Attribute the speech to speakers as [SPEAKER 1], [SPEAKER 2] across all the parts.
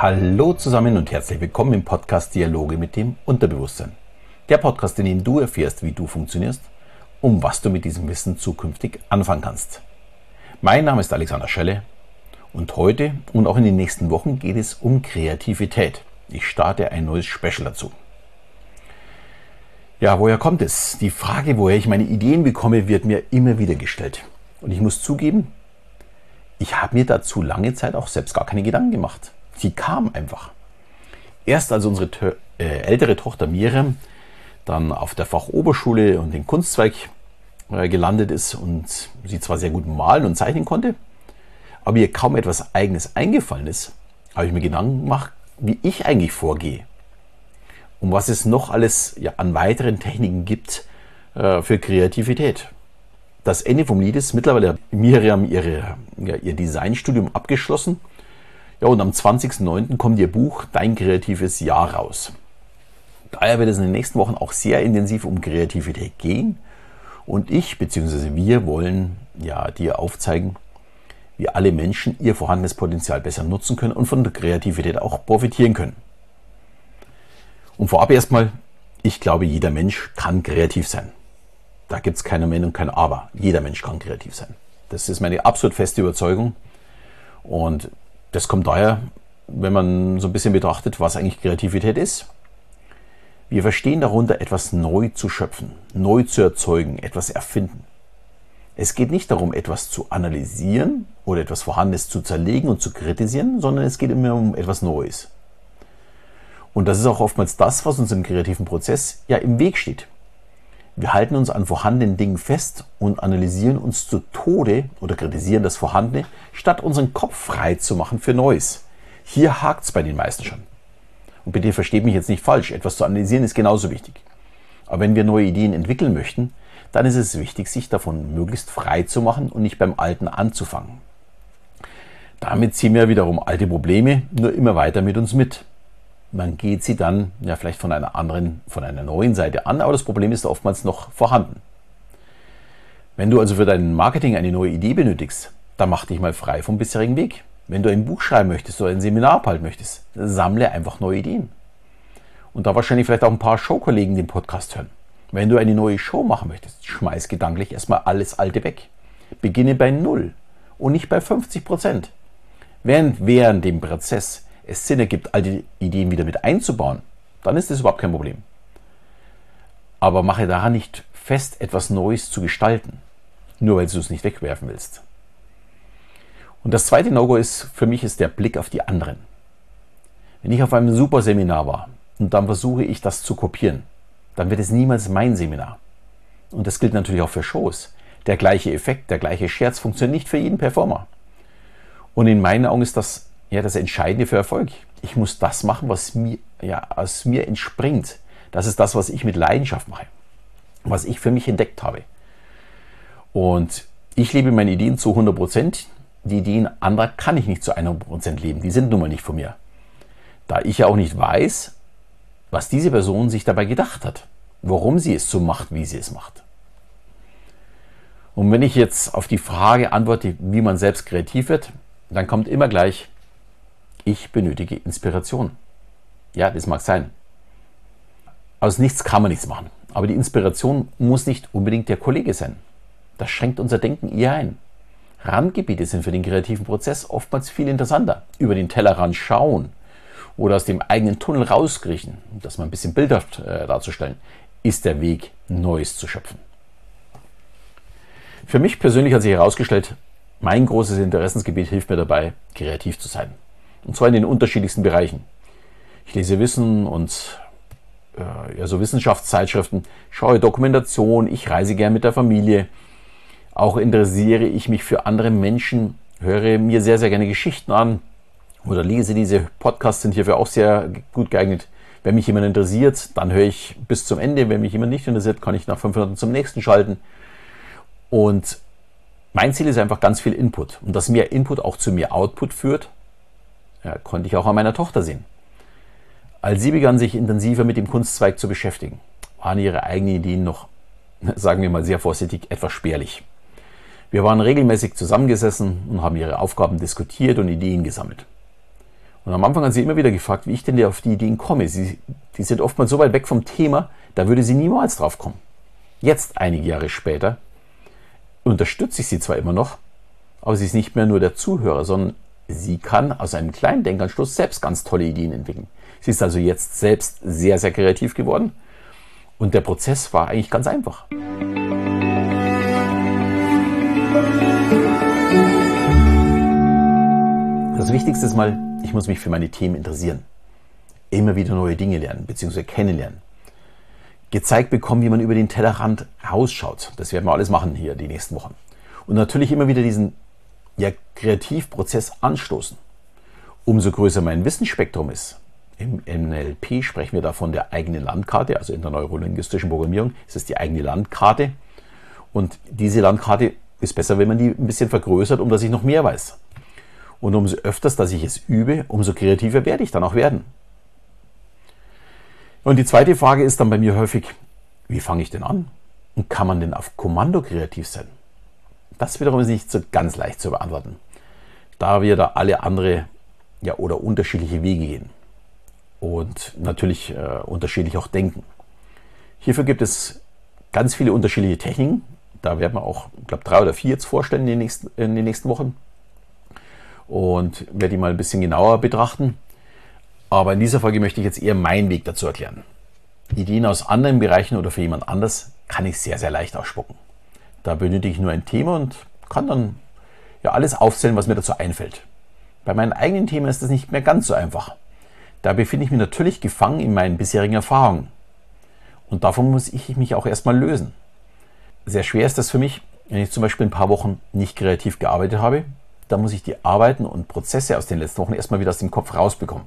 [SPEAKER 1] Hallo zusammen und herzlich willkommen im Podcast Dialoge mit dem Unterbewusstsein. Der Podcast, in dem du erfährst, wie du funktionierst, um was du mit diesem Wissen zukünftig anfangen kannst. Mein Name ist Alexander Schelle und heute und auch in den nächsten Wochen geht es um Kreativität. Ich starte ein neues Special dazu. Ja, woher kommt es? Die Frage, woher ich meine Ideen bekomme, wird mir immer wieder gestellt. Und ich muss zugeben, ich habe mir dazu lange Zeit auch selbst gar keine Gedanken gemacht. Sie kam einfach. Erst als unsere äh, ältere Tochter Miriam dann auf der Fachoberschule und den Kunstzweig äh, gelandet ist und sie zwar sehr gut malen und zeichnen konnte, aber ihr kaum etwas Eigenes eingefallen ist, habe ich mir Gedanken gemacht, wie ich eigentlich vorgehe. Und was es noch alles ja, an weiteren Techniken gibt äh, für Kreativität. Das Ende vom Lied ist mittlerweile Miriam ihre, ja, ihr Designstudium abgeschlossen. Ja, und am 20.09. kommt ihr Buch Dein kreatives Jahr raus. Daher wird es in den nächsten Wochen auch sehr intensiv um Kreativität gehen. Und ich bzw. wir wollen ja dir aufzeigen, wie alle Menschen ihr vorhandenes Potenzial besser nutzen können und von der Kreativität auch profitieren können. Und vorab erstmal, ich glaube, jeder Mensch kann kreativ sein. Da gibt es keine Wenn und kein Aber. Jeder Mensch kann kreativ sein. Das ist meine absolut feste Überzeugung. Und das kommt daher, wenn man so ein bisschen betrachtet, was eigentlich Kreativität ist. Wir verstehen darunter, etwas neu zu schöpfen, neu zu erzeugen, etwas erfinden. Es geht nicht darum, etwas zu analysieren oder etwas Vorhandenes zu zerlegen und zu kritisieren, sondern es geht immer um etwas Neues. Und das ist auch oftmals das, was uns im kreativen Prozess ja im Weg steht. Wir halten uns an vorhandenen Dingen fest und analysieren uns zu Tode oder kritisieren das Vorhandene, statt unseren Kopf frei zu machen für Neues. Hier hakt es bei den meisten schon. Und bitte versteht mich jetzt nicht falsch, etwas zu analysieren ist genauso wichtig. Aber wenn wir neue Ideen entwickeln möchten, dann ist es wichtig, sich davon möglichst frei zu machen und nicht beim Alten anzufangen. Damit ziehen wir wiederum alte Probleme nur immer weiter mit uns mit man geht sie dann ja vielleicht von einer anderen, von einer neuen Seite an, aber das Problem ist oftmals noch vorhanden. Wenn du also für dein Marketing eine neue Idee benötigst, dann mach dich mal frei vom bisherigen Weg. Wenn du ein Buch schreiben möchtest oder ein Seminar abhalten möchtest, sammle einfach neue Ideen. Und da wahrscheinlich vielleicht auch ein paar Showkollegen den Podcast hören. Wenn du eine neue Show machen möchtest, schmeiß gedanklich erstmal alles Alte weg. Beginne bei Null und nicht bei 50 Prozent. Während während dem Prozess es Sinn ergibt, all die Ideen wieder mit einzubauen, dann ist das überhaupt kein Problem. Aber mache daran nicht fest, etwas Neues zu gestalten, nur weil du es nicht wegwerfen willst. Und das zweite No-Go ist für mich ist der Blick auf die anderen. Wenn ich auf einem super Seminar war und dann versuche ich das zu kopieren, dann wird es niemals mein Seminar. Und das gilt natürlich auch für Shows. Der gleiche Effekt, der gleiche Scherz funktioniert nicht für jeden Performer. Und in meinen Augen ist das ja das Entscheidende für Erfolg. Ich muss das machen, was mir, ja, aus mir entspringt. Das ist das, was ich mit Leidenschaft mache, was ich für mich entdeckt habe. Und ich lebe meine Ideen zu 100 Prozent. Die Ideen anderer kann ich nicht zu 100 Prozent leben. Die sind nun mal nicht von mir. Da ich ja auch nicht weiß, was diese Person sich dabei gedacht hat, warum sie es so macht, wie sie es macht. Und wenn ich jetzt auf die Frage antworte, wie man selbst kreativ wird, dann kommt immer gleich, ich benötige Inspiration. Ja, das mag sein. Aus nichts kann man nichts machen. Aber die Inspiration muss nicht unbedingt der Kollege sein. Das schränkt unser Denken eher ein. Randgebiete sind für den kreativen Prozess oftmals viel interessanter. Über den Tellerrand schauen oder aus dem eigenen Tunnel rauskriechen, um das mal ein bisschen bildhaft äh, darzustellen, ist der Weg, Neues zu schöpfen. Für mich persönlich hat sich herausgestellt, mein großes Interessensgebiet hilft mir dabei, kreativ zu sein. Und zwar in den unterschiedlichsten Bereichen. Ich lese Wissen und äh, ja, so Wissenschaftszeitschriften, schaue Dokumentation, ich reise gern mit der Familie. Auch interessiere ich mich für andere Menschen, höre mir sehr, sehr gerne Geschichten an oder lese diese Podcasts, sind hierfür auch sehr gut geeignet. Wenn mich jemand interessiert, dann höre ich bis zum Ende. Wenn mich jemand nicht interessiert, kann ich nach fünf Minuten zum nächsten schalten. Und mein Ziel ist einfach ganz viel Input. Und dass mehr Input auch zu mehr Output führt, ja, konnte ich auch an meiner Tochter sehen. Als sie begann, sich intensiver mit dem Kunstzweig zu beschäftigen, waren ihre eigenen Ideen noch, sagen wir mal sehr vorsichtig, etwas spärlich. Wir waren regelmäßig zusammengesessen und haben ihre Aufgaben diskutiert und Ideen gesammelt. Und am Anfang hat sie immer wieder gefragt, wie ich denn auf die Ideen komme. Sie, die sind oftmals so weit weg vom Thema, da würde sie niemals drauf kommen. Jetzt, einige Jahre später, unterstütze ich sie zwar immer noch, aber sie ist nicht mehr nur der Zuhörer, sondern sie kann aus einem kleinen Denkanstoß selbst ganz tolle Ideen entwickeln. Sie ist also jetzt selbst sehr, sehr kreativ geworden und der Prozess war eigentlich ganz einfach. Das Wichtigste ist mal, ich muss mich für meine Themen interessieren. Immer wieder neue Dinge lernen bzw. kennenlernen. Gezeigt bekommen, wie man über den Tellerrand rausschaut. Das werden wir alles machen hier die nächsten Wochen. Und natürlich immer wieder diesen ja, Kreativprozess anstoßen. Umso größer mein Wissensspektrum ist, im NLP sprechen wir da von der eigenen Landkarte, also in der neurolinguistischen Programmierung ist es die eigene Landkarte. Und diese Landkarte ist besser, wenn man die ein bisschen vergrößert, um dass ich noch mehr weiß. Und umso öfters, dass ich es übe, umso kreativer werde ich dann auch werden. Und die zweite Frage ist dann bei mir häufig, wie fange ich denn an? Und kann man denn auf Kommando kreativ sein? Das wiederum ist nicht so ganz leicht zu beantworten, da wir da alle andere ja, oder unterschiedliche Wege gehen und natürlich äh, unterschiedlich auch denken. Hierfür gibt es ganz viele unterschiedliche Techniken. Da werden wir auch, ich glaube, drei oder vier jetzt vorstellen in den nächsten, in den nächsten Wochen. Und werde die mal ein bisschen genauer betrachten. Aber in dieser Folge möchte ich jetzt eher meinen Weg dazu erklären. Ideen aus anderen Bereichen oder für jemand anders kann ich sehr, sehr leicht ausspucken. Da benötige ich nur ein Thema und kann dann ja alles aufzählen, was mir dazu einfällt. Bei meinen eigenen Themen ist das nicht mehr ganz so einfach. Da befinde ich mich natürlich gefangen in meinen bisherigen Erfahrungen. Und davon muss ich mich auch erstmal lösen. Sehr schwer ist das für mich, wenn ich zum Beispiel ein paar Wochen nicht kreativ gearbeitet habe. Da muss ich die Arbeiten und Prozesse aus den letzten Wochen erstmal wieder aus dem Kopf rausbekommen.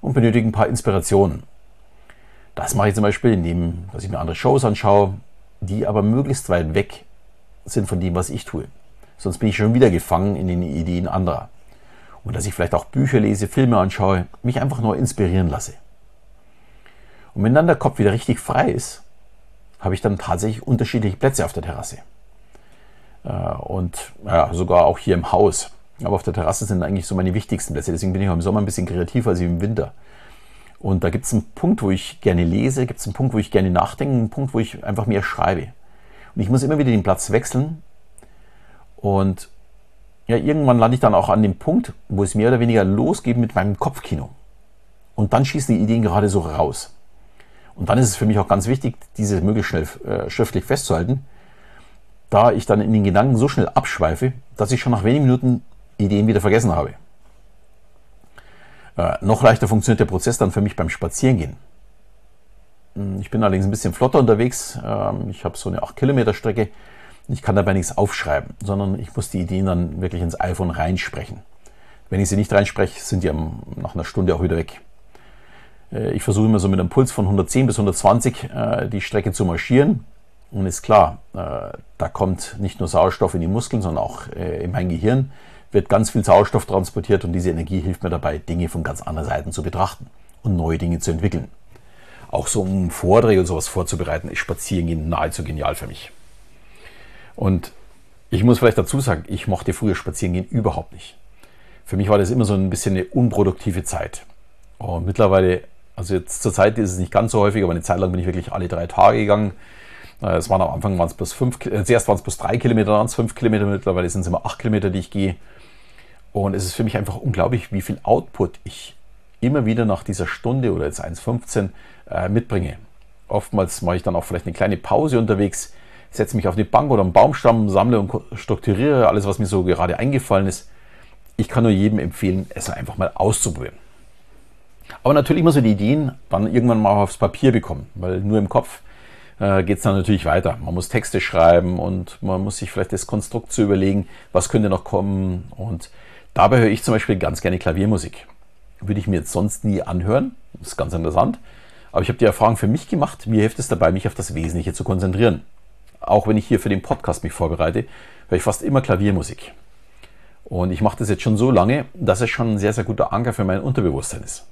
[SPEAKER 1] Und benötige ein paar Inspirationen. Das mache ich zum Beispiel, indem dass ich mir andere Shows anschaue, die aber möglichst weit weg sind von dem, was ich tue. Sonst bin ich schon wieder gefangen in den Ideen anderer und dass ich vielleicht auch Bücher lese, Filme anschaue, mich einfach nur inspirieren lasse. Und wenn dann der Kopf wieder richtig frei ist, habe ich dann tatsächlich unterschiedliche Plätze auf der Terrasse. Äh, und ja, sogar auch hier im Haus. Aber auf der Terrasse sind eigentlich so meine wichtigsten Plätze. Deswegen bin ich auch im Sommer ein bisschen kreativer als im Winter. Und da gibt es einen Punkt, wo ich gerne lese, gibt es einen Punkt, wo ich gerne nachdenke, einen Punkt, wo ich einfach mehr schreibe. Und ich muss immer wieder den Platz wechseln. Und ja, irgendwann lande ich dann auch an dem Punkt, wo es mehr oder weniger losgeht mit meinem Kopfkino. Und dann schießen die Ideen gerade so raus. Und dann ist es für mich auch ganz wichtig, diese möglichst schnell äh, schriftlich festzuhalten, da ich dann in den Gedanken so schnell abschweife, dass ich schon nach wenigen Minuten Ideen wieder vergessen habe. Äh, noch leichter funktioniert der Prozess dann für mich beim Spazierengehen. Hm, ich bin allerdings ein bisschen flotter unterwegs. Ähm, ich habe so eine 8 Kilometer Strecke ich kann dabei nichts aufschreiben, sondern ich muss die Ideen dann wirklich ins iPhone reinsprechen. Wenn ich sie nicht reinspreche, sind die nach einer Stunde auch wieder weg. Äh, ich versuche immer so mit einem Puls von 110 bis 120 äh, die Strecke zu marschieren. Und ist klar, äh, da kommt nicht nur Sauerstoff in die Muskeln, sondern auch in mein Gehirn wird ganz viel Sauerstoff transportiert und diese Energie hilft mir dabei, Dinge von ganz anderen Seiten zu betrachten und neue Dinge zu entwickeln. Auch so um Vorträge und sowas vorzubereiten, ist Spazierengehen nahezu genial für mich. Und ich muss vielleicht dazu sagen, ich mochte früher spazieren gehen überhaupt nicht. Für mich war das immer so ein bisschen eine unproduktive Zeit. Und mittlerweile, also jetzt zur Zeit ist es nicht ganz so häufig, aber eine Zeit lang bin ich wirklich alle drei Tage gegangen. Äh, es waren am Anfang waren es plus fünf, äh, zuerst waren es plus drei Kilometer, dann es fünf Kilometer, mittlerweile sind es immer acht Kilometer, die ich gehe. Und es ist für mich einfach unglaublich, wie viel Output ich immer wieder nach dieser Stunde oder jetzt 1,15 äh, mitbringe. Oftmals mache ich dann auch vielleicht eine kleine Pause unterwegs, setze mich auf die Bank oder einen Baumstamm, sammle und strukturiere alles, was mir so gerade eingefallen ist. Ich kann nur jedem empfehlen, es einfach mal auszuprobieren. Aber natürlich muss man die Ideen dann irgendwann mal aufs Papier bekommen, weil nur im Kopf äh, geht es dann natürlich weiter. Man muss Texte schreiben und man muss sich vielleicht das Konstrukt zu überlegen, was könnte noch kommen. Und dabei höre ich zum Beispiel ganz gerne Klaviermusik. Würde ich mir jetzt sonst nie anhören. Das ist ganz interessant. Aber ich habe die Erfahrung für mich gemacht. Mir hilft es dabei, mich auf das Wesentliche zu konzentrieren auch wenn ich hier für den Podcast mich vorbereite, höre ich fast immer Klaviermusik. Und ich mache das jetzt schon so lange, dass es schon ein sehr, sehr guter Anker für mein Unterbewusstsein ist.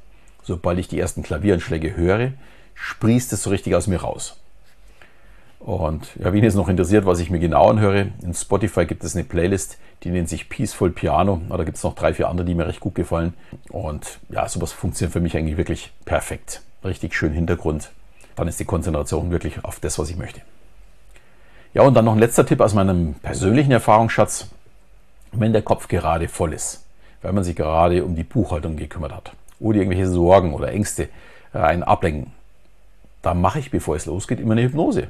[SPEAKER 1] Sobald ich die ersten Klavieranschläge höre, sprießt es so richtig aus mir raus. Und ja, wen es noch interessiert, was ich mir genau anhöre, in Spotify gibt es eine Playlist, die nennt sich Peaceful Piano. Da gibt es noch drei, vier andere, die mir recht gut gefallen. Und ja, sowas funktioniert für mich eigentlich wirklich perfekt. Richtig schön Hintergrund. Dann ist die Konzentration wirklich auf das, was ich möchte. Ja, und dann noch ein letzter Tipp aus meinem persönlichen Erfahrungsschatz. Wenn der Kopf gerade voll ist, weil man sich gerade um die Buchhaltung gekümmert hat oder irgendwelche Sorgen oder Ängste einen ablenken, dann mache ich, bevor es losgeht, immer eine Hypnose.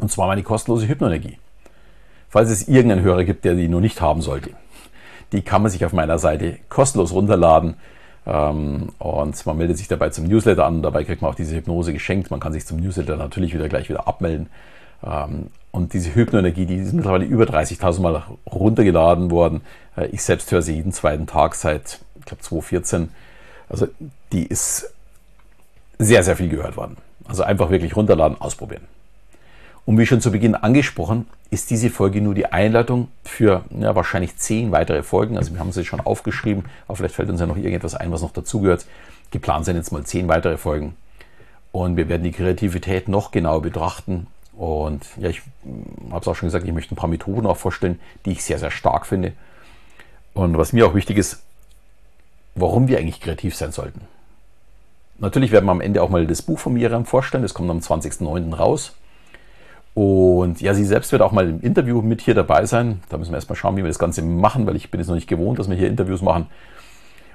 [SPEAKER 1] Und zwar meine kostenlose Hypnoenergie. Falls es irgendeinen Hörer gibt, der die noch nicht haben sollte. Die kann man sich auf meiner Seite kostenlos runterladen. Ähm, und man meldet sich dabei zum Newsletter an. Dabei kriegt man auch diese Hypnose geschenkt. Man kann sich zum Newsletter natürlich wieder gleich wieder abmelden. Ähm, und diese Hypnoenergie, die ist mittlerweile über 30.000 Mal runtergeladen worden. Äh, ich selbst höre sie jeden zweiten Tag seit, ich glaube, 2014. Also die ist sehr, sehr viel gehört worden. Also einfach wirklich runterladen, ausprobieren. Und wie schon zu Beginn angesprochen, ist diese Folge nur die Einleitung für ja, wahrscheinlich zehn weitere Folgen. Also wir haben sie schon aufgeschrieben, aber vielleicht fällt uns ja noch irgendetwas ein, was noch dazugehört. Geplant sind jetzt mal zehn weitere Folgen. Und wir werden die Kreativität noch genauer betrachten. Und ja, ich habe es auch schon gesagt, ich möchte ein paar Methoden auch vorstellen, die ich sehr, sehr stark finde. Und was mir auch wichtig ist, warum wir eigentlich kreativ sein sollten. Natürlich werden wir am Ende auch mal das Buch von Miriam vorstellen. Das kommt am 20.09. raus. Und ja, sie selbst wird auch mal im Interview mit hier dabei sein. Da müssen wir erstmal schauen, wie wir das Ganze machen, weil ich bin es noch nicht gewohnt, dass wir hier Interviews machen.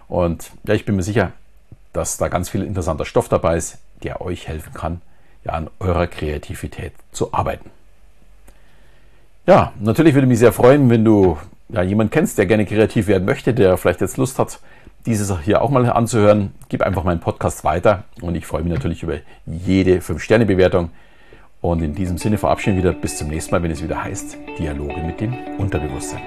[SPEAKER 1] Und ja, ich bin mir sicher, dass da ganz viel interessanter Stoff dabei ist, der euch helfen kann, ja, an eurer Kreativität zu arbeiten. Ja, natürlich würde mich sehr freuen, wenn du ja, jemanden kennst, der gerne kreativ werden möchte, der vielleicht jetzt Lust hat, dieses hier auch mal anzuhören. Gib einfach meinen Podcast weiter und ich freue mich natürlich über jede 5-Sterne-Bewertung. Und in diesem Sinne verabschieden wir wieder bis zum nächsten Mal, wenn es wieder heißt Dialoge mit dem Unterbewusstsein.